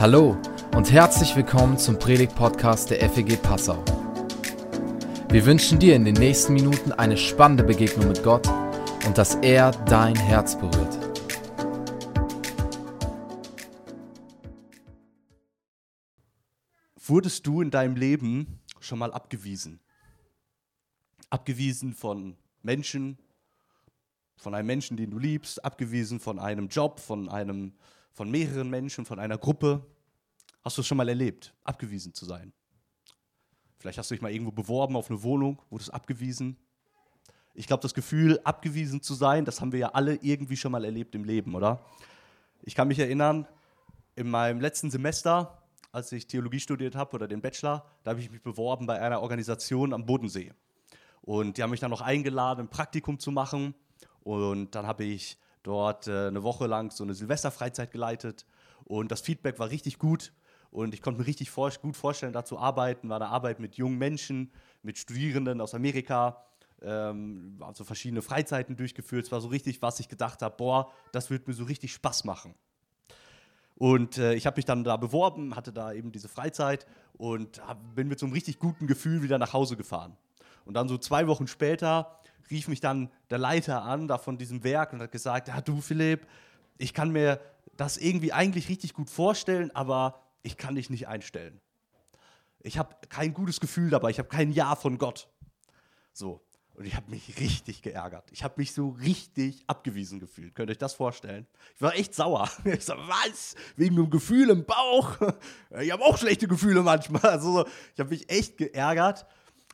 Hallo und herzlich willkommen zum Predigt-Podcast der FEG Passau. Wir wünschen dir in den nächsten Minuten eine spannende Begegnung mit Gott und dass er dein Herz berührt. Wurdest du in deinem Leben schon mal abgewiesen? Abgewiesen von Menschen, von einem Menschen, den du liebst, abgewiesen von einem Job, von einem von mehreren Menschen, von einer Gruppe. Hast du es schon mal erlebt, abgewiesen zu sein? Vielleicht hast du dich mal irgendwo beworben auf eine Wohnung, wurdest abgewiesen. Ich glaube, das Gefühl, abgewiesen zu sein, das haben wir ja alle irgendwie schon mal erlebt im Leben, oder? Ich kann mich erinnern, in meinem letzten Semester, als ich Theologie studiert habe oder den Bachelor, da habe ich mich beworben bei einer Organisation am Bodensee. Und die haben mich dann noch eingeladen, ein Praktikum zu machen. Und dann habe ich dort äh, eine Woche lang so eine Silvesterfreizeit geleitet und das Feedback war richtig gut und ich konnte mir richtig vor gut vorstellen, da zu arbeiten, war eine Arbeit mit jungen Menschen, mit Studierenden aus Amerika, ähm, also verschiedene Freizeiten durchgeführt. Es war so richtig, was ich gedacht habe, boah, das wird mir so richtig Spaß machen. Und äh, ich habe mich dann da beworben, hatte da eben diese Freizeit und hab, bin mit so einem richtig guten Gefühl wieder nach Hause gefahren. Und dann so zwei Wochen später rief mich dann der Leiter an, da von diesem Werk, und hat gesagt: Ja, du, Philipp, ich kann mir das irgendwie eigentlich richtig gut vorstellen, aber ich kann dich nicht einstellen. Ich habe kein gutes Gefühl dabei, ich habe kein Ja von Gott. So. Und ich habe mich richtig geärgert. Ich habe mich so richtig abgewiesen gefühlt. Könnt ihr euch das vorstellen? Ich war echt sauer. Ich so, was? Wegen einem Gefühl im Bauch? Ich habe auch schlechte Gefühle manchmal. Also, ich habe mich echt geärgert.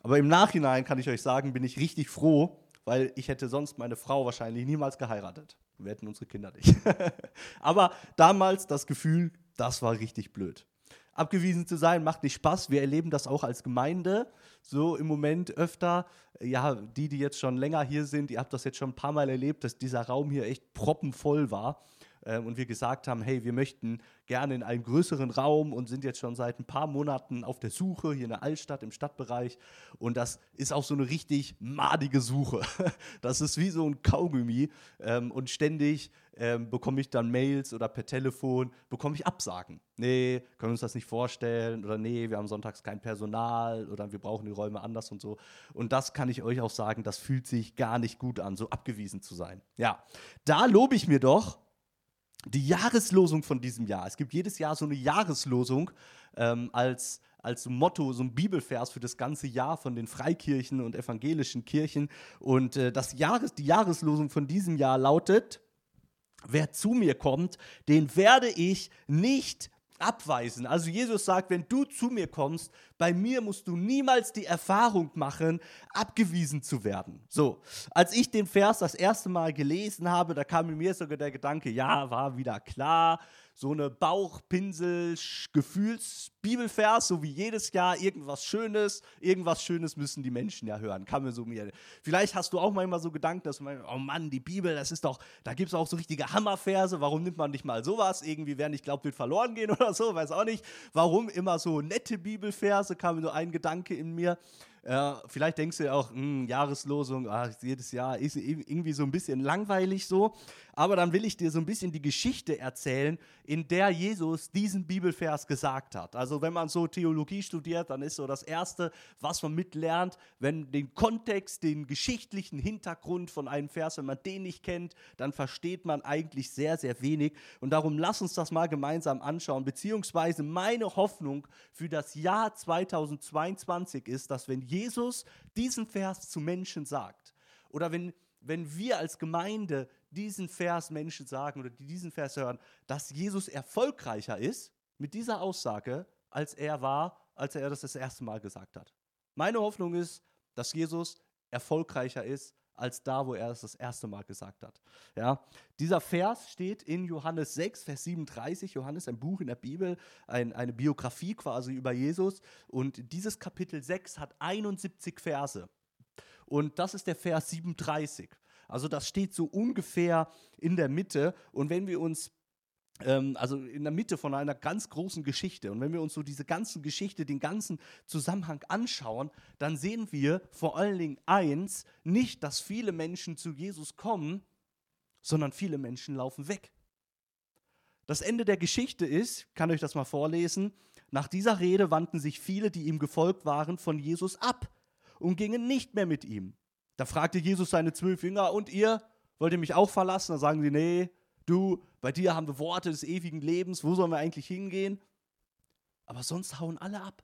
Aber im Nachhinein kann ich euch sagen, bin ich richtig froh, weil ich hätte sonst meine Frau wahrscheinlich niemals geheiratet. Wir hätten unsere Kinder nicht. Aber damals das Gefühl, das war richtig blöd. Abgewiesen zu sein macht nicht Spaß. Wir erleben das auch als Gemeinde so im Moment öfter. Ja, die, die jetzt schon länger hier sind, ihr habt das jetzt schon ein paar Mal erlebt, dass dieser Raum hier echt proppenvoll war äh, und wir gesagt haben, hey, wir möchten gerne in einen größeren Raum und sind jetzt schon seit ein paar Monaten auf der Suche hier in der Altstadt im Stadtbereich. Und das ist auch so eine richtig madige Suche. Das ist wie so ein Kaugummi ähm, und ständig ähm, bekomme ich dann Mails oder per Telefon, bekomme ich Absagen. Nee, können wir uns das nicht vorstellen oder nee, wir haben sonntags kein Personal oder wir brauchen die Räume anders und so. Und das kann ich euch auch sagen, das fühlt sich gar nicht gut an, so abgewiesen zu sein. Ja, da lobe ich mir doch, die Jahreslosung von diesem Jahr. Es gibt jedes Jahr so eine Jahreslosung ähm, als, als Motto, so ein Bibelvers für das ganze Jahr von den Freikirchen und evangelischen Kirchen. Und äh, das Jahres, die Jahreslosung von diesem Jahr lautet, wer zu mir kommt, den werde ich nicht abweisen. Also Jesus sagt, wenn du zu mir kommst, bei mir musst du niemals die Erfahrung machen, abgewiesen zu werden. So, als ich den Vers das erste Mal gelesen habe, da kam mir sogar der Gedanke, ja, war wieder klar, so eine Bauchpinsel-Gefühls-Bibelvers, so wie jedes Jahr irgendwas Schönes. Irgendwas Schönes müssen die Menschen ja hören. Kann mir so mir. Vielleicht hast du auch manchmal so Gedanken, dass meinst, oh Mann, die Bibel, das ist doch, da gibt es auch so richtige Hammerverse. Warum nimmt man nicht mal sowas? Irgendwie, wer nicht glaubt, wird verloren gehen oder so, weiß auch nicht. Warum immer so nette Bibelverse? Kam mir nur ein Gedanke in mir. Äh, vielleicht denkst du ja auch, mh, hm, Jahreslosung, ach, jedes Jahr ist irgendwie so ein bisschen langweilig so. Aber dann will ich dir so ein bisschen die Geschichte erzählen, in der Jesus diesen Bibelvers gesagt hat. Also wenn man so Theologie studiert, dann ist so das Erste, was man mitlernt, wenn den Kontext, den geschichtlichen Hintergrund von einem Vers, wenn man den nicht kennt, dann versteht man eigentlich sehr, sehr wenig. Und darum lass uns das mal gemeinsam anschauen. Beziehungsweise meine Hoffnung für das Jahr 2022 ist, dass wenn Jesus diesen Vers zu Menschen sagt, oder wenn, wenn wir als Gemeinde diesen Vers Menschen sagen oder die diesen Vers hören, dass Jesus erfolgreicher ist mit dieser Aussage, als er war, als er das das erste Mal gesagt hat. Meine Hoffnung ist, dass Jesus erfolgreicher ist als da, wo er es das erste Mal gesagt hat. Ja, dieser Vers steht in Johannes 6, Vers 37. Johannes, ein Buch in der Bibel, ein, eine Biografie quasi über Jesus. Und dieses Kapitel 6 hat 71 Verse. Und das ist der Vers 37. Also das steht so ungefähr in der Mitte. Und wenn wir uns also in der Mitte von einer ganz großen Geschichte. Und wenn wir uns so diese ganze Geschichte, den ganzen Zusammenhang anschauen, dann sehen wir vor allen Dingen eins, nicht, dass viele Menschen zu Jesus kommen, sondern viele Menschen laufen weg. Das Ende der Geschichte ist, kann euch das mal vorlesen, nach dieser Rede wandten sich viele, die ihm gefolgt waren, von Jesus ab und gingen nicht mehr mit ihm. Da fragte Jesus seine zwölf Jünger, und ihr, wollt ihr mich auch verlassen? Da sagen sie, nee, du, bei dir haben wir Worte des ewigen Lebens, wo sollen wir eigentlich hingehen? Aber sonst hauen alle ab.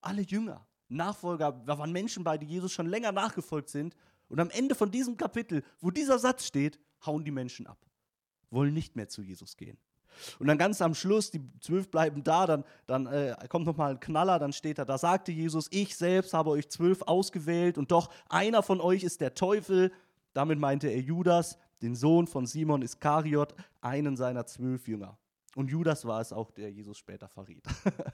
Alle Jünger, Nachfolger, da waren Menschen bei, die Jesus schon länger nachgefolgt sind. Und am Ende von diesem Kapitel, wo dieser Satz steht, hauen die Menschen ab, wollen nicht mehr zu Jesus gehen. Und dann ganz am Schluss, die zwölf bleiben da, dann, dann äh, kommt nochmal ein Knaller, dann steht da, da sagte Jesus, ich selbst habe euch zwölf ausgewählt und doch einer von euch ist der Teufel. Damit meinte er Judas, den Sohn von Simon Iskariot, einen seiner zwölf Jünger. Und Judas war es auch, der Jesus später verriet.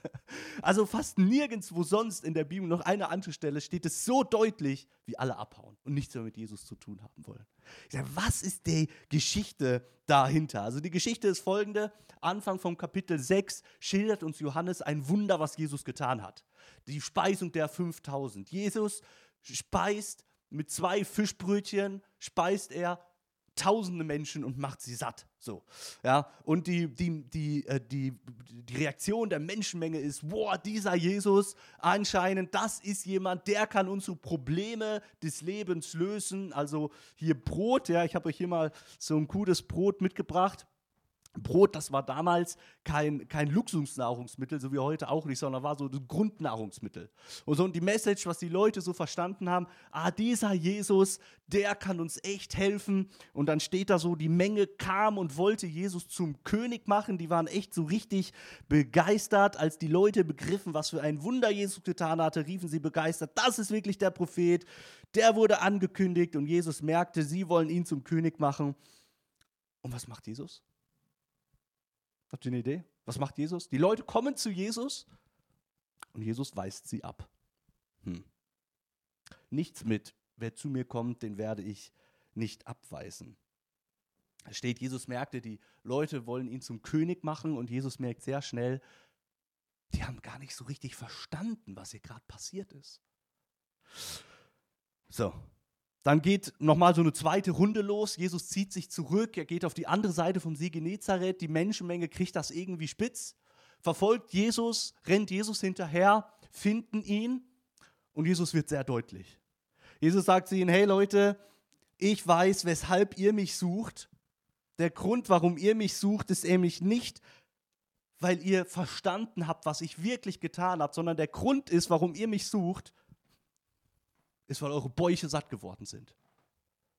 also fast nirgendwo sonst in der Bibel, noch eine andere Stelle, steht es so deutlich, wie alle abhauen und nichts mehr mit Jesus zu tun haben wollen. Ich sage, was ist die Geschichte dahinter? Also die Geschichte ist folgende. Anfang vom Kapitel 6 schildert uns Johannes ein Wunder, was Jesus getan hat. Die Speisung der 5000. Jesus speist mit zwei Fischbrötchen, speist er tausende Menschen und macht sie satt. So, ja, und die, die, die, äh, die, die Reaktion der Menschenmenge ist, boah, dieser Jesus, anscheinend, das ist jemand, der kann unsere Probleme des Lebens lösen. Also hier Brot, ja, ich habe euch hier mal so ein gutes Brot mitgebracht. Brot, das war damals kein, kein Luxusnahrungsmittel, so wie heute auch nicht, sondern war so ein Grundnahrungsmittel. Und so und die Message, was die Leute so verstanden haben, ah, dieser Jesus, der kann uns echt helfen. Und dann steht da so, die Menge kam und wollte Jesus zum König machen. Die waren echt so richtig begeistert. Als die Leute begriffen, was für ein Wunder Jesus getan hatte, riefen sie begeistert, das ist wirklich der Prophet. Der wurde angekündigt und Jesus merkte, sie wollen ihn zum König machen. Und was macht Jesus? Habt ihr eine Idee? Was macht Jesus? Die Leute kommen zu Jesus und Jesus weist sie ab. Hm. Nichts mit, wer zu mir kommt, den werde ich nicht abweisen. Es steht, Jesus merkte, die Leute wollen ihn zum König machen und Jesus merkt sehr schnell, die haben gar nicht so richtig verstanden, was hier gerade passiert ist. So, dann geht nochmal so eine zweite Runde los. Jesus zieht sich zurück, er geht auf die andere Seite vom See Genezareth. Die Menschenmenge kriegt das irgendwie spitz, verfolgt Jesus, rennt Jesus hinterher, finden ihn und Jesus wird sehr deutlich. Jesus sagt zu ihnen: Hey Leute, ich weiß, weshalb ihr mich sucht. Der Grund, warum ihr mich sucht, ist nämlich nicht, weil ihr verstanden habt, was ich wirklich getan habe, sondern der Grund ist, warum ihr mich sucht, ist, weil eure Bäuche satt geworden sind.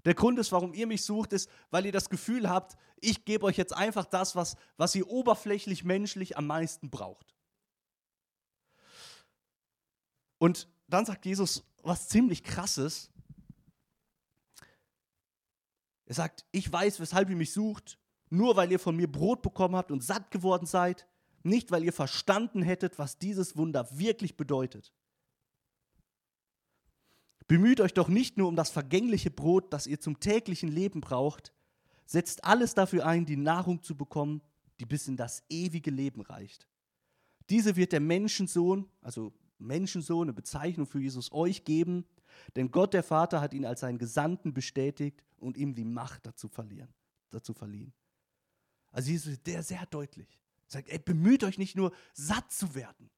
Der Grund ist, warum ihr mich sucht, ist, weil ihr das Gefühl habt, ich gebe euch jetzt einfach das, was, was ihr oberflächlich menschlich am meisten braucht. Und dann sagt Jesus was ziemlich krasses. Er sagt, ich weiß, weshalb ihr mich sucht, nur weil ihr von mir Brot bekommen habt und satt geworden seid, nicht weil ihr verstanden hättet, was dieses Wunder wirklich bedeutet. Bemüht euch doch nicht nur um das vergängliche Brot, das ihr zum täglichen Leben braucht, setzt alles dafür ein, die Nahrung zu bekommen, die bis in das ewige Leben reicht. Diese wird der Menschensohn, also Menschensohn, eine Bezeichnung für Jesus, euch geben, denn Gott der Vater hat ihn als seinen Gesandten bestätigt und ihm die Macht dazu, verlieren, dazu verliehen. Also Jesus der sehr deutlich. Sagt, ey, bemüht euch nicht nur satt zu werden,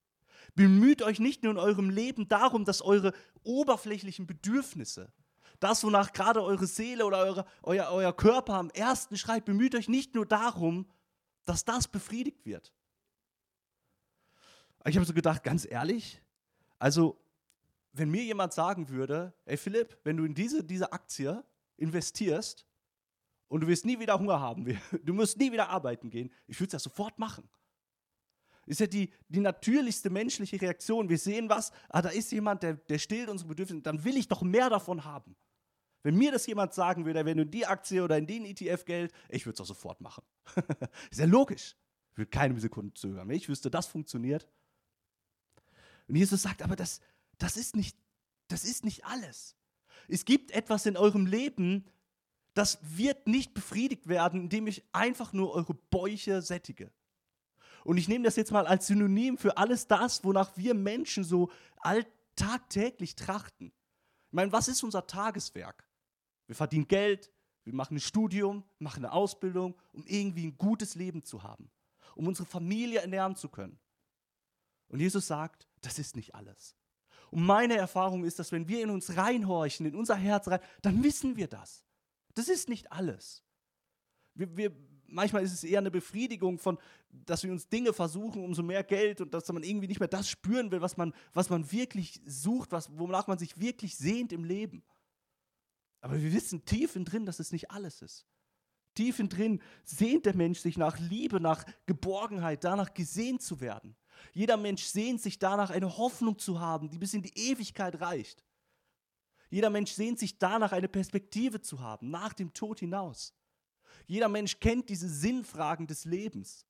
Bemüht euch nicht nur in eurem Leben darum, dass eure oberflächlichen Bedürfnisse, das, wonach gerade eure Seele oder eure, euer, euer Körper am ersten schreit, bemüht euch nicht nur darum, dass das befriedigt wird. Ich habe so gedacht, ganz ehrlich, also wenn mir jemand sagen würde, ey Philipp, wenn du in diese, diese Aktie investierst und du wirst nie wieder Hunger haben, du musst nie wieder arbeiten gehen, ich würde es ja sofort machen. Ist ja die, die natürlichste menschliche Reaktion. Wir sehen was, ah, da ist jemand, der, der stillt unsere Bedürfnisse, dann will ich doch mehr davon haben. Wenn mir das jemand sagen würde, wenn du in die Aktie oder in den ETF Geld, ich würde es doch sofort machen. ist ja logisch. Ich würde keine Sekunde zögern. Ich wüsste, das funktioniert. Und Jesus sagt, aber das, das, ist nicht, das ist nicht alles. Es gibt etwas in eurem Leben, das wird nicht befriedigt werden, indem ich einfach nur eure Bäuche sättige. Und ich nehme das jetzt mal als Synonym für alles das, wonach wir Menschen so tagtäglich trachten. Ich meine, was ist unser Tageswerk? Wir verdienen Geld, Wir machen ein Studium, machen eine Ausbildung, um irgendwie ein gutes Leben zu haben, um unsere Familie ernähren zu können. Und Jesus sagt, das ist nicht alles. Und meine Erfahrung ist, dass wenn wir in uns reinhorchen, in unser Herz rein, dann wissen wir das. Das ist nicht alles. Wir, wir, manchmal ist es eher eine Befriedigung von, dass wir uns Dinge versuchen, umso mehr Geld und dass man irgendwie nicht mehr das spüren will, was man, was man wirklich sucht, was, wonach man sich wirklich sehnt im Leben. Aber wir wissen tief in drin, dass es nicht alles ist. Tief in drin sehnt der Mensch sich nach Liebe, nach Geborgenheit, danach gesehen zu werden. Jeder Mensch sehnt sich danach, eine Hoffnung zu haben, die bis in die Ewigkeit reicht. Jeder Mensch sehnt sich danach, eine Perspektive zu haben, nach dem Tod hinaus. Jeder Mensch kennt diese Sinnfragen des Lebens.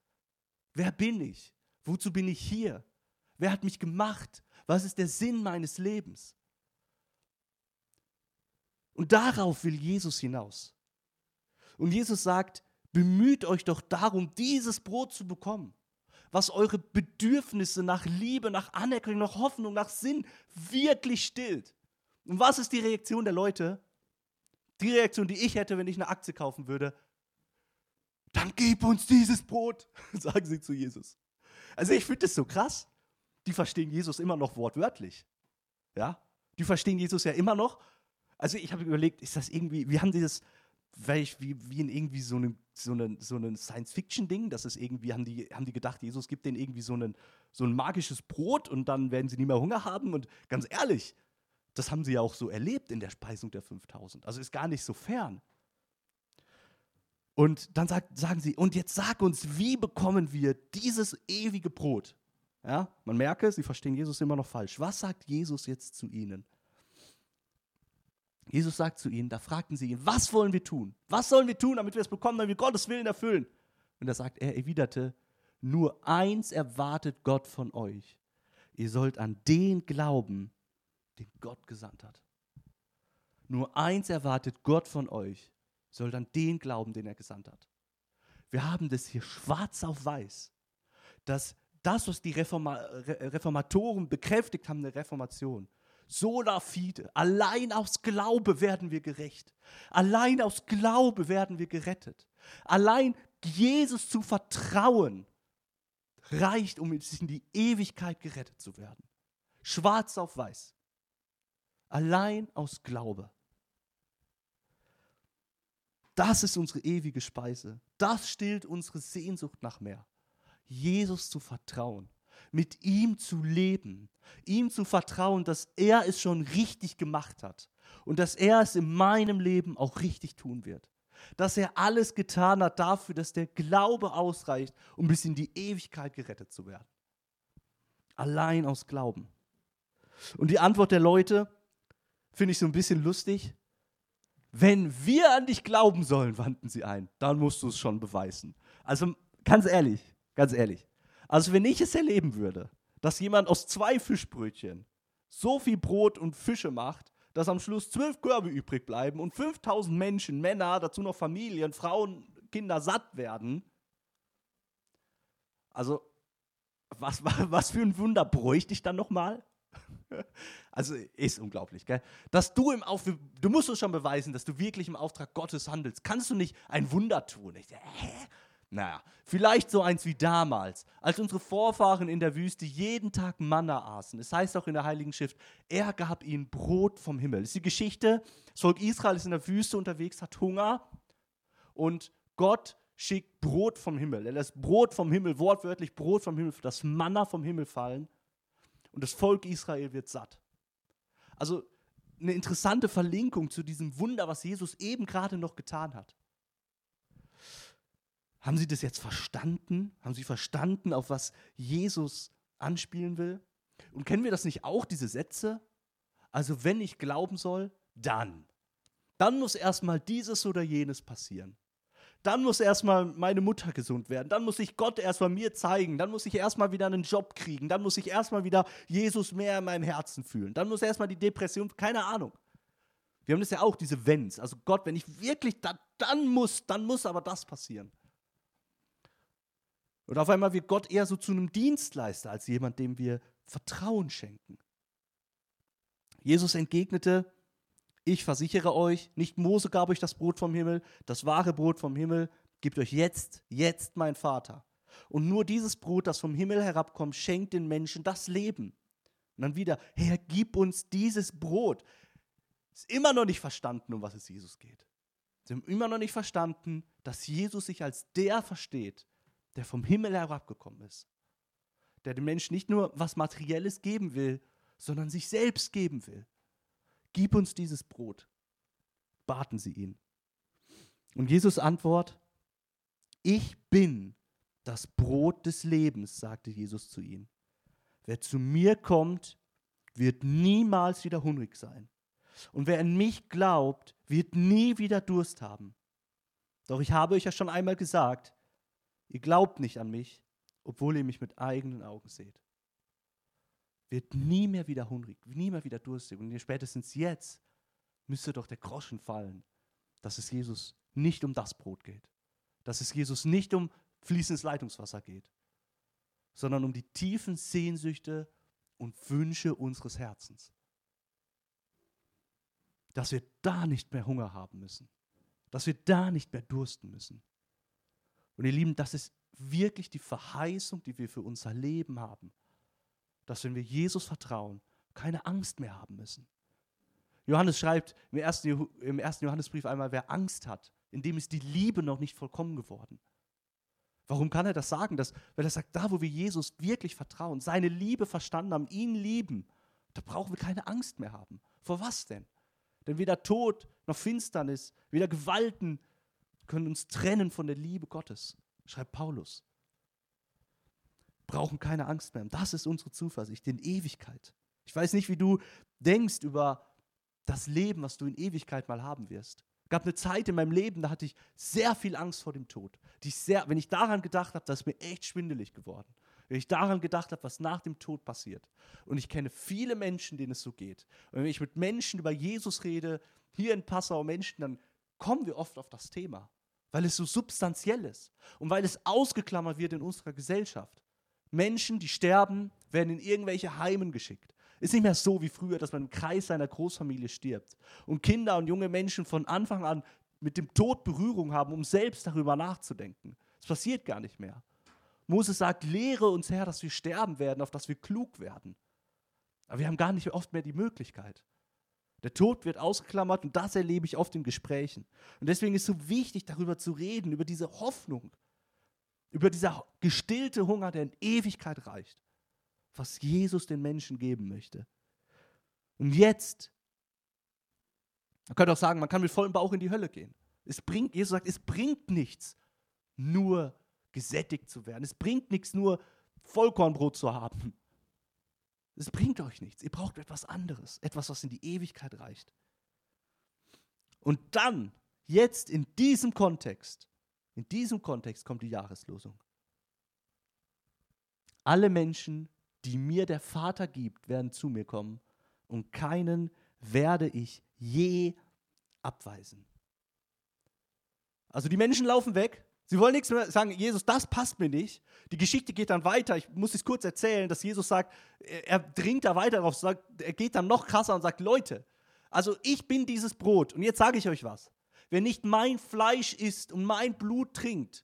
Wer bin ich? Wozu bin ich hier? Wer hat mich gemacht? Was ist der Sinn meines Lebens? Und darauf will Jesus hinaus. Und Jesus sagt, bemüht euch doch darum, dieses Brot zu bekommen was eure Bedürfnisse nach Liebe, nach Anerkennung, nach Hoffnung, nach Sinn wirklich stillt. Und was ist die Reaktion der Leute? Die Reaktion, die ich hätte, wenn ich eine Aktie kaufen würde. Dann gib uns dieses Brot, sagen sie zu Jesus. Also ich finde das so krass. Die verstehen Jesus immer noch wortwörtlich. Ja? Die verstehen Jesus ja immer noch. Also ich habe überlegt, ist das irgendwie, wie haben die das, wie, wie in irgendwie so einem so ein so einen Science-Fiction-Ding, das ist irgendwie, haben die, haben die gedacht, Jesus gibt denen irgendwie so, einen, so ein magisches Brot und dann werden sie nie mehr Hunger haben. Und ganz ehrlich, das haben sie ja auch so erlebt in der Speisung der 5000. Also ist gar nicht so fern. Und dann sagt, sagen sie, und jetzt sag uns, wie bekommen wir dieses ewige Brot? Ja, man merke, sie verstehen Jesus immer noch falsch. Was sagt Jesus jetzt zu ihnen? Jesus sagt zu ihnen, da fragten sie ihn, was wollen wir tun? Was sollen wir tun, damit wir es bekommen, damit wir Gottes Willen erfüllen? Und er sagt, er erwiderte, nur eins erwartet Gott von euch. Ihr sollt an den glauben, den Gott gesandt hat. Nur eins erwartet Gott von euch. Ihr sollt an den glauben, den er gesandt hat. Wir haben das hier schwarz auf weiß, dass das, was die Reforma Reformatoren bekräftigt haben, eine Reformation, Sola fide. Allein aus Glaube werden wir gerecht. Allein aus Glaube werden wir gerettet. Allein Jesus zu vertrauen reicht, um in die Ewigkeit gerettet zu werden. Schwarz auf weiß. Allein aus Glaube. Das ist unsere ewige Speise. Das stillt unsere Sehnsucht nach mehr. Jesus zu vertrauen mit ihm zu leben, ihm zu vertrauen, dass er es schon richtig gemacht hat und dass er es in meinem Leben auch richtig tun wird. Dass er alles getan hat dafür, dass der Glaube ausreicht, um bis in die Ewigkeit gerettet zu werden. Allein aus Glauben. Und die Antwort der Leute finde ich so ein bisschen lustig. Wenn wir an dich glauben sollen, wandten sie ein, dann musst du es schon beweisen. Also ganz ehrlich, ganz ehrlich. Also wenn ich es erleben würde, dass jemand aus zwei Fischbrötchen so viel Brot und Fische macht, dass am Schluss zwölf Körbe übrig bleiben und 5000 Menschen, Männer, dazu noch Familien, Frauen, Kinder satt werden. Also, was, was für ein Wunder bräuchte ich dann nochmal? Also, ist unglaublich, gell? Dass du im Auftrag, du musst uns schon beweisen, dass du wirklich im Auftrag Gottes handelst. Kannst du nicht ein Wunder tun? Ich, hä? Naja, vielleicht so eins wie damals, als unsere Vorfahren in der Wüste jeden Tag Manna aßen. Es heißt auch in der Heiligen Schrift, er gab ihnen Brot vom Himmel. Das ist die Geschichte, das Volk Israel ist in der Wüste unterwegs, hat Hunger und Gott schickt Brot vom Himmel. Er lässt Brot vom Himmel, wortwörtlich Brot vom Himmel, das Manna vom Himmel fallen und das Volk Israel wird satt. Also eine interessante Verlinkung zu diesem Wunder, was Jesus eben gerade noch getan hat. Haben Sie das jetzt verstanden? Haben Sie verstanden, auf was Jesus anspielen will? Und kennen wir das nicht auch, diese Sätze? Also wenn ich glauben soll, dann. Dann muss erstmal dieses oder jenes passieren. Dann muss erstmal meine Mutter gesund werden. Dann muss ich Gott erstmal mir zeigen. Dann muss ich erstmal wieder einen Job kriegen. Dann muss ich erstmal wieder Jesus mehr in meinem Herzen fühlen. Dann muss erstmal die Depression, keine Ahnung. Wir haben das ja auch, diese Wenns. Also Gott, wenn ich wirklich, dann, dann muss, dann muss aber das passieren. Und auf einmal wird Gott eher so zu einem Dienstleister als jemand, dem wir Vertrauen schenken. Jesus entgegnete, Ich versichere euch, nicht Mose gab euch das Brot vom Himmel, das wahre Brot vom Himmel gibt euch jetzt, jetzt mein Vater. Und nur dieses Brot, das vom Himmel herabkommt, schenkt den Menschen das Leben. Und dann wieder, Herr, gib uns dieses Brot. Ist immer noch nicht verstanden, um was es Jesus geht. Sie haben immer noch nicht verstanden, dass Jesus sich als der versteht, der vom Himmel herabgekommen ist. Der dem Menschen nicht nur was Materielles geben will, sondern sich selbst geben will. Gib uns dieses Brot. Baten sie ihn. Und Jesus antwortet, ich bin das Brot des Lebens, sagte Jesus zu ihnen. Wer zu mir kommt, wird niemals wieder hungrig sein. Und wer an mich glaubt, wird nie wieder Durst haben. Doch ich habe euch ja schon einmal gesagt, ihr glaubt nicht an mich, obwohl ihr mich mit eigenen Augen seht. Wird nie mehr wieder hungrig, nie mehr wieder durstig. Und spätestens jetzt müsste doch der Groschen fallen, dass es Jesus nicht um das Brot geht. Dass es Jesus nicht um fließendes Leitungswasser geht, sondern um die tiefen Sehnsüchte und Wünsche unseres Herzens dass wir da nicht mehr Hunger haben müssen, dass wir da nicht mehr dursten müssen. Und ihr Lieben, das ist wirklich die Verheißung, die wir für unser Leben haben, dass wenn wir Jesus vertrauen, keine Angst mehr haben müssen. Johannes schreibt im ersten, im ersten Johannesbrief einmal, wer Angst hat, in dem ist die Liebe noch nicht vollkommen geworden. Warum kann er das sagen? Das, weil er sagt, da wo wir Jesus wirklich vertrauen, seine Liebe verstanden haben, ihn lieben, da brauchen wir keine Angst mehr haben. Vor was denn? Denn weder Tod noch Finsternis, weder Gewalten können uns trennen von der Liebe Gottes, schreibt Paulus. Brauchen keine Angst mehr. Das ist unsere Zuversicht in Ewigkeit. Ich weiß nicht, wie du denkst über das Leben, was du in Ewigkeit mal haben wirst. Es gab eine Zeit in meinem Leben, da hatte ich sehr viel Angst vor dem Tod. Die ich sehr, wenn ich daran gedacht habe, da ist mir echt schwindelig geworden wenn ich daran gedacht habe, was nach dem Tod passiert. Und ich kenne viele Menschen, denen es so geht. Und wenn ich mit Menschen über Jesus rede, hier in Passau Menschen, dann kommen wir oft auf das Thema, weil es so substanziell ist und weil es ausgeklammert wird in unserer Gesellschaft. Menschen, die sterben, werden in irgendwelche Heimen geschickt. Ist nicht mehr so wie früher, dass man im Kreis seiner Großfamilie stirbt. Und Kinder und junge Menschen von Anfang an mit dem Tod Berührung haben, um selbst darüber nachzudenken. Das passiert gar nicht mehr. Moses sagt, lehre uns Herr, dass wir sterben werden, auf dass wir klug werden. Aber wir haben gar nicht oft mehr die Möglichkeit. Der Tod wird ausgeklammert und das erlebe ich oft in Gesprächen. Und deswegen ist es so wichtig, darüber zu reden, über diese Hoffnung, über dieser gestillte Hunger, der in Ewigkeit reicht, was Jesus den Menschen geben möchte. Und jetzt, man könnte auch sagen, man kann mit vollem Bauch in die Hölle gehen. Es bringt, Jesus sagt, es bringt nichts, nur gesättigt zu werden. Es bringt nichts, nur Vollkornbrot zu haben. Es bringt euch nichts. Ihr braucht etwas anderes, etwas, was in die Ewigkeit reicht. Und dann, jetzt in diesem Kontext, in diesem Kontext kommt die Jahreslosung. Alle Menschen, die mir der Vater gibt, werden zu mir kommen und keinen werde ich je abweisen. Also die Menschen laufen weg, Sie wollen nichts mehr sagen, Jesus, das passt mir nicht. Die Geschichte geht dann weiter. Ich muss es kurz erzählen, dass Jesus sagt, er dringt da weiter drauf, sagt, er geht dann noch krasser und sagt, Leute, also ich bin dieses Brot. Und jetzt sage ich euch was. Wer nicht mein Fleisch isst und mein Blut trinkt,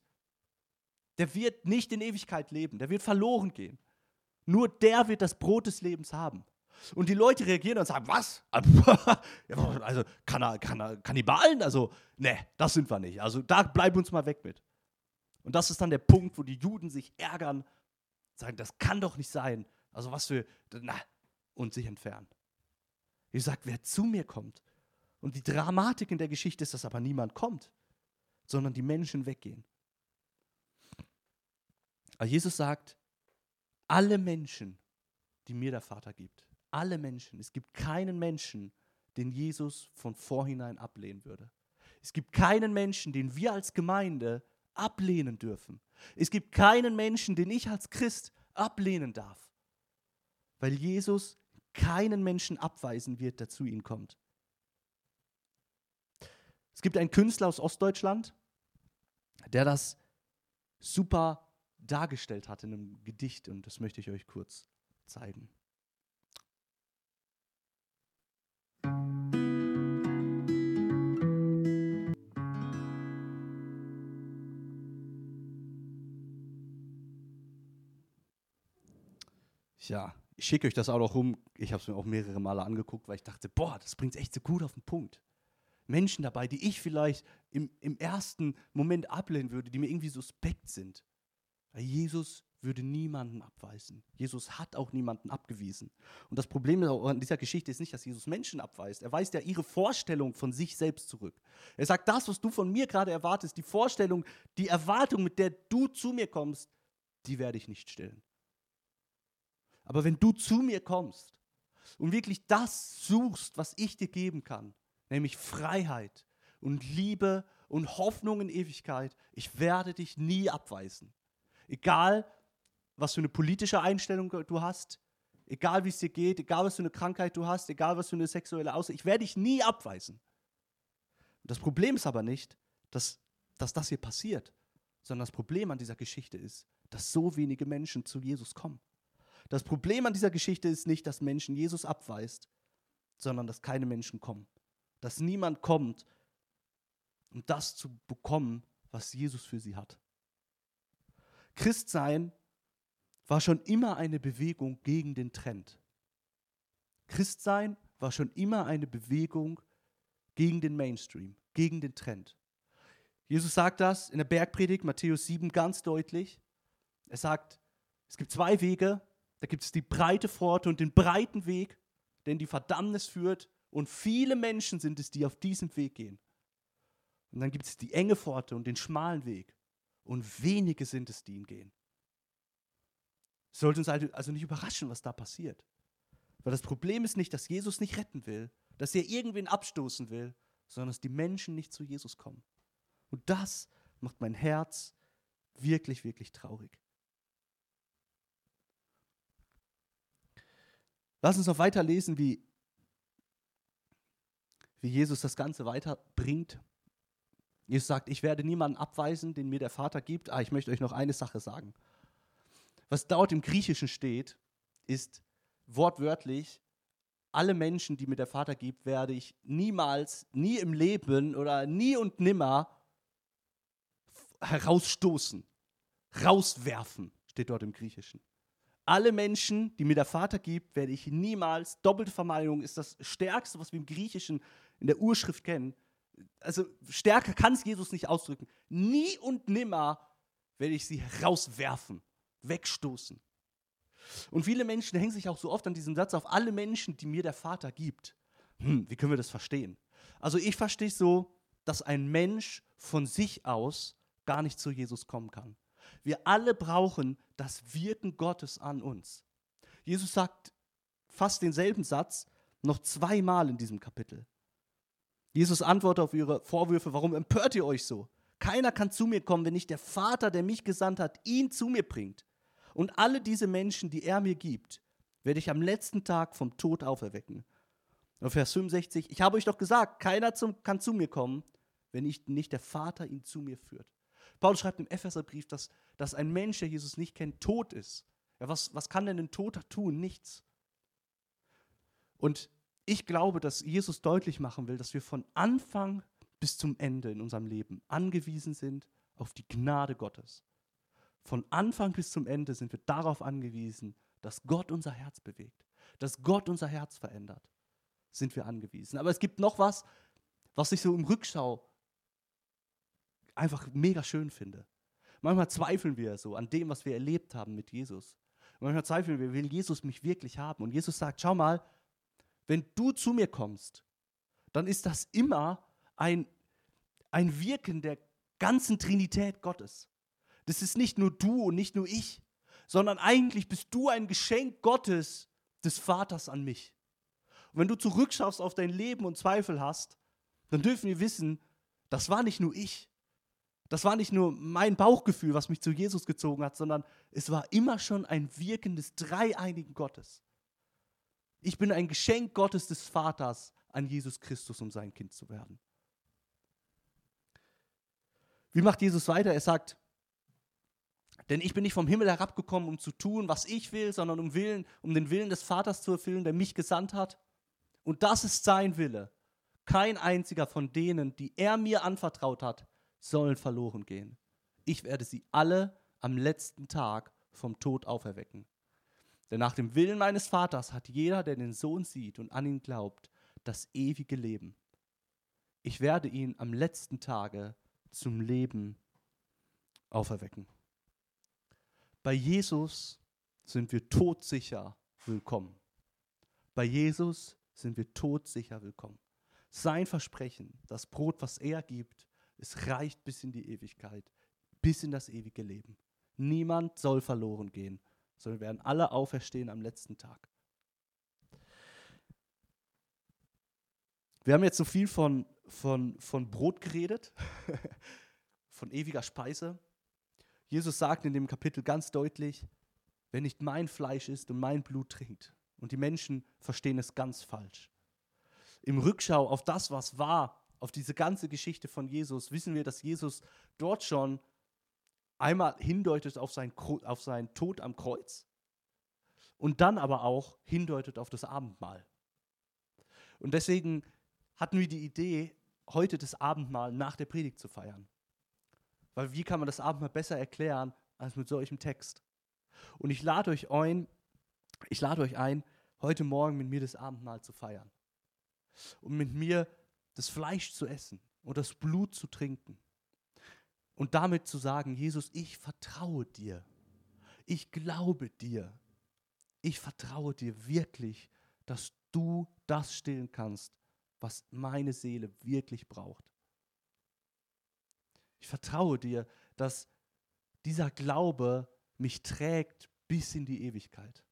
der wird nicht in Ewigkeit leben, der wird verloren gehen. Nur der wird das Brot des Lebens haben. Und die Leute reagieren und sagen, was? Also Kannibalen? Also, ne, das sind wir nicht. Also da bleiben uns mal weg mit. Und das ist dann der Punkt, wo die Juden sich ärgern, sagen, das kann doch nicht sein. Also was für, na, und sich entfernen. Ihr sagt, wer zu mir kommt. Und die Dramatik in der Geschichte ist, dass aber niemand kommt, sondern die Menschen weggehen. Aber Jesus sagt, alle Menschen, die mir der Vater gibt, alle Menschen, es gibt keinen Menschen, den Jesus von vorhinein ablehnen würde. Es gibt keinen Menschen, den wir als Gemeinde ablehnen dürfen. Es gibt keinen Menschen, den ich als Christ ablehnen darf, weil Jesus keinen Menschen abweisen wird, der zu ihm kommt. Es gibt einen Künstler aus Ostdeutschland, der das super dargestellt hat in einem Gedicht und das möchte ich euch kurz zeigen. Ja, ich schicke euch das auch noch rum. Ich habe es mir auch mehrere Male angeguckt, weil ich dachte, boah, das bringt es echt so gut auf den Punkt. Menschen dabei, die ich vielleicht im, im ersten Moment ablehnen würde, die mir irgendwie suspekt sind. Weil Jesus würde niemanden abweisen. Jesus hat auch niemanden abgewiesen. Und das Problem an dieser Geschichte ist nicht, dass Jesus Menschen abweist. Er weist ja ihre Vorstellung von sich selbst zurück. Er sagt, das, was du von mir gerade erwartest, die Vorstellung, die Erwartung, mit der du zu mir kommst, die werde ich nicht stellen. Aber wenn du zu mir kommst und wirklich das suchst, was ich dir geben kann, nämlich Freiheit und Liebe und Hoffnung in Ewigkeit, ich werde dich nie abweisen. Egal, was für eine politische Einstellung du hast, egal wie es dir geht, egal was für eine Krankheit du hast, egal was für eine sexuelle Aussage, ich werde dich nie abweisen. Das Problem ist aber nicht, dass, dass das hier passiert, sondern das Problem an dieser Geschichte ist, dass so wenige Menschen zu Jesus kommen. Das Problem an dieser Geschichte ist nicht, dass Menschen Jesus abweist, sondern dass keine Menschen kommen. Dass niemand kommt, um das zu bekommen, was Jesus für sie hat. Christsein war schon immer eine Bewegung gegen den Trend. Christsein war schon immer eine Bewegung gegen den Mainstream, gegen den Trend. Jesus sagt das in der Bergpredigt Matthäus 7 ganz deutlich. Er sagt, es gibt zwei Wege. Da gibt es die breite Pforte und den breiten Weg, der in die Verdammnis führt. Und viele Menschen sind es, die auf diesem Weg gehen. Und dann gibt es die enge Pforte und den schmalen Weg. Und wenige sind es, die ihn gehen. Sollte uns also, also nicht überraschen, was da passiert. Weil das Problem ist nicht, dass Jesus nicht retten will, dass er irgendwen abstoßen will, sondern dass die Menschen nicht zu Jesus kommen. Und das macht mein Herz wirklich, wirklich traurig. Lass uns noch weiterlesen, wie, wie Jesus das Ganze weiterbringt. Jesus sagt, ich werde niemanden abweisen, den mir der Vater gibt. Ah, ich möchte euch noch eine Sache sagen. Was dort im Griechischen steht, ist wortwörtlich, alle Menschen, die mir der Vater gibt, werde ich niemals, nie im Leben oder nie und nimmer herausstoßen, rauswerfen, steht dort im Griechischen. Alle Menschen, die mir der Vater gibt, werde ich niemals, doppelte Vermeidung ist das Stärkste, was wir im Griechischen in der Urschrift kennen. Also stärker kann es Jesus nicht ausdrücken. Nie und nimmer werde ich sie herauswerfen wegstoßen. Und viele Menschen hängen sich auch so oft an diesem Satz auf alle Menschen, die mir der Vater gibt. Hm, wie können wir das verstehen? Also ich verstehe so, dass ein Mensch von sich aus gar nicht zu Jesus kommen kann. Wir alle brauchen das Wirken Gottes an uns. Jesus sagt fast denselben Satz noch zweimal in diesem Kapitel. Jesus antwortet auf ihre Vorwürfe, warum empört ihr euch so? Keiner kann zu mir kommen, wenn nicht der Vater, der mich gesandt hat, ihn zu mir bringt. Und alle diese Menschen, die er mir gibt, werde ich am letzten Tag vom Tod auferwecken. Und Vers 65, ich habe euch doch gesagt, keiner zum, kann zu mir kommen, wenn ich, nicht der Vater ihn zu mir führt. Paulus schreibt im Epheserbrief, dass, dass ein Mensch, der Jesus nicht kennt, tot ist. Ja, was, was kann denn ein Toter tun? Nichts. Und ich glaube, dass Jesus deutlich machen will, dass wir von Anfang bis zum Ende in unserem Leben angewiesen sind auf die Gnade Gottes. Von Anfang bis zum Ende sind wir darauf angewiesen, dass Gott unser Herz bewegt, dass Gott unser Herz verändert. Sind wir angewiesen. Aber es gibt noch was, was ich so im Rückschau einfach mega schön finde. Manchmal zweifeln wir so an dem, was wir erlebt haben mit Jesus. Manchmal zweifeln wir, will Jesus mich wirklich haben? Und Jesus sagt, schau mal, wenn du zu mir kommst, dann ist das immer ein, ein Wirken der ganzen Trinität Gottes. Das ist nicht nur du und nicht nur ich, sondern eigentlich bist du ein Geschenk Gottes, des Vaters an mich. Und wenn du zurückschaust auf dein Leben und Zweifel hast, dann dürfen wir wissen, das war nicht nur ich. Das war nicht nur mein Bauchgefühl, was mich zu Jesus gezogen hat, sondern es war immer schon ein Wirken des dreieinigen Gottes. Ich bin ein Geschenk Gottes des Vaters an Jesus Christus, um sein Kind zu werden. Wie macht Jesus weiter? Er sagt, denn ich bin nicht vom Himmel herabgekommen, um zu tun, was ich will, sondern um, Willen, um den Willen des Vaters zu erfüllen, der mich gesandt hat. Und das ist sein Wille. Kein einziger von denen, die er mir anvertraut hat, sollen verloren gehen. Ich werde sie alle am letzten Tag vom Tod auferwecken. Denn nach dem Willen meines Vaters hat jeder, der den Sohn sieht und an ihn glaubt, das ewige Leben. Ich werde ihn am letzten Tage zum Leben auferwecken. Bei Jesus sind wir todsicher willkommen. Bei Jesus sind wir todsicher willkommen. Sein Versprechen, das Brot, was er gibt, es reicht bis in die Ewigkeit, bis in das ewige Leben. Niemand soll verloren gehen, sondern werden alle auferstehen am letzten Tag. Wir haben jetzt so viel von, von, von Brot geredet, von ewiger Speise. Jesus sagt in dem Kapitel ganz deutlich, wer nicht mein Fleisch isst und mein Blut trinkt. Und die Menschen verstehen es ganz falsch. Im Rückschau auf das, was war, auf diese ganze Geschichte von Jesus, wissen wir, dass Jesus dort schon einmal hindeutet auf, sein, auf seinen Tod am Kreuz und dann aber auch hindeutet auf das Abendmahl. Und deswegen hatten wir die Idee, heute das Abendmahl nach der Predigt zu feiern. Weil wie kann man das Abendmahl besser erklären als mit solchem Text? Und ich lade euch ein, ich lade euch ein, heute Morgen mit mir das Abendmahl zu feiern. Und mit mir das Fleisch zu essen und das Blut zu trinken. Und damit zu sagen, Jesus, ich vertraue dir. Ich glaube dir. Ich vertraue dir wirklich, dass du das stillen kannst, was meine Seele wirklich braucht. Ich vertraue dir, dass dieser Glaube mich trägt bis in die Ewigkeit.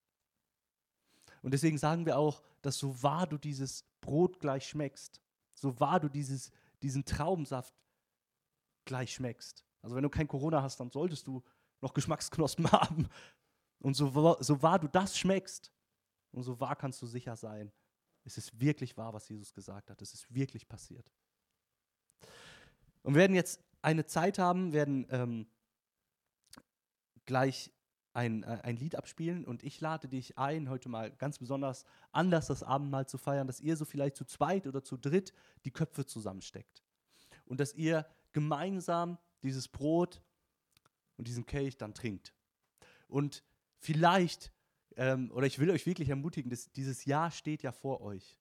Und deswegen sagen wir auch, dass so wahr du dieses Brot gleich schmeckst, so wahr du dieses, diesen Traubensaft gleich schmeckst. Also wenn du kein Corona hast, dann solltest du noch Geschmacksknospen haben. Und so, so wahr du das schmeckst, und so wahr kannst du sicher sein, es ist wirklich wahr, was Jesus gesagt hat. Es ist wirklich passiert. Und wir werden jetzt eine Zeit haben, werden ähm, gleich ein, äh, ein Lied abspielen und ich lade dich ein, heute mal ganz besonders anders das Abendmahl zu feiern, dass ihr so vielleicht zu zweit oder zu dritt die Köpfe zusammensteckt und dass ihr gemeinsam dieses Brot und diesen Kelch dann trinkt. Und vielleicht, ähm, oder ich will euch wirklich ermutigen, dass dieses Jahr steht ja vor euch,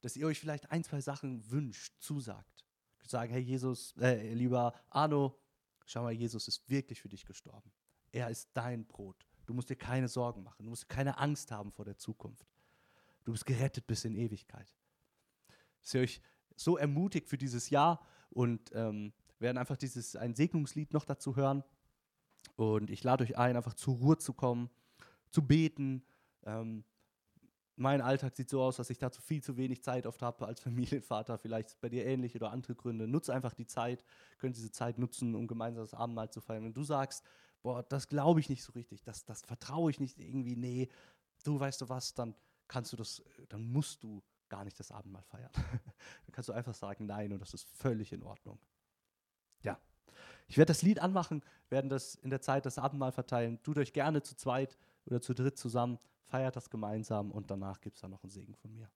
dass ihr euch vielleicht ein, zwei Sachen wünscht, zusagt sagen, hey Jesus, äh, lieber Arno, schau mal, Jesus ist wirklich für dich gestorben. Er ist dein Brot. Du musst dir keine Sorgen machen. Du musst keine Angst haben vor der Zukunft. Du bist gerettet bis in Ewigkeit. Dass ihr euch so ermutigt für dieses Jahr und ähm, werden einfach dieses ein Segnungslied noch dazu hören. Und ich lade euch ein, einfach zur Ruhe zu kommen, zu beten, ähm, mein Alltag sieht so aus, dass ich dazu viel zu wenig Zeit oft habe als Familienvater. Vielleicht bei dir ähnlich oder andere Gründe. Nutze einfach die Zeit, könnt diese Zeit nutzen, um gemeinsam das Abendmahl zu feiern. Wenn du sagst, boah, das glaube ich nicht so richtig, das, das vertraue ich nicht irgendwie, nee, du weißt du was, dann kannst du das, dann musst du gar nicht das Abendmahl feiern. dann kannst du einfach sagen, nein, und das ist völlig in Ordnung. Ja. Ich werde das Lied anmachen, werden das in der Zeit das Abendmahl verteilen. Tut euch gerne zu zweit oder zu dritt zusammen feiert das gemeinsam und danach gibt es dann noch einen Segen von mir.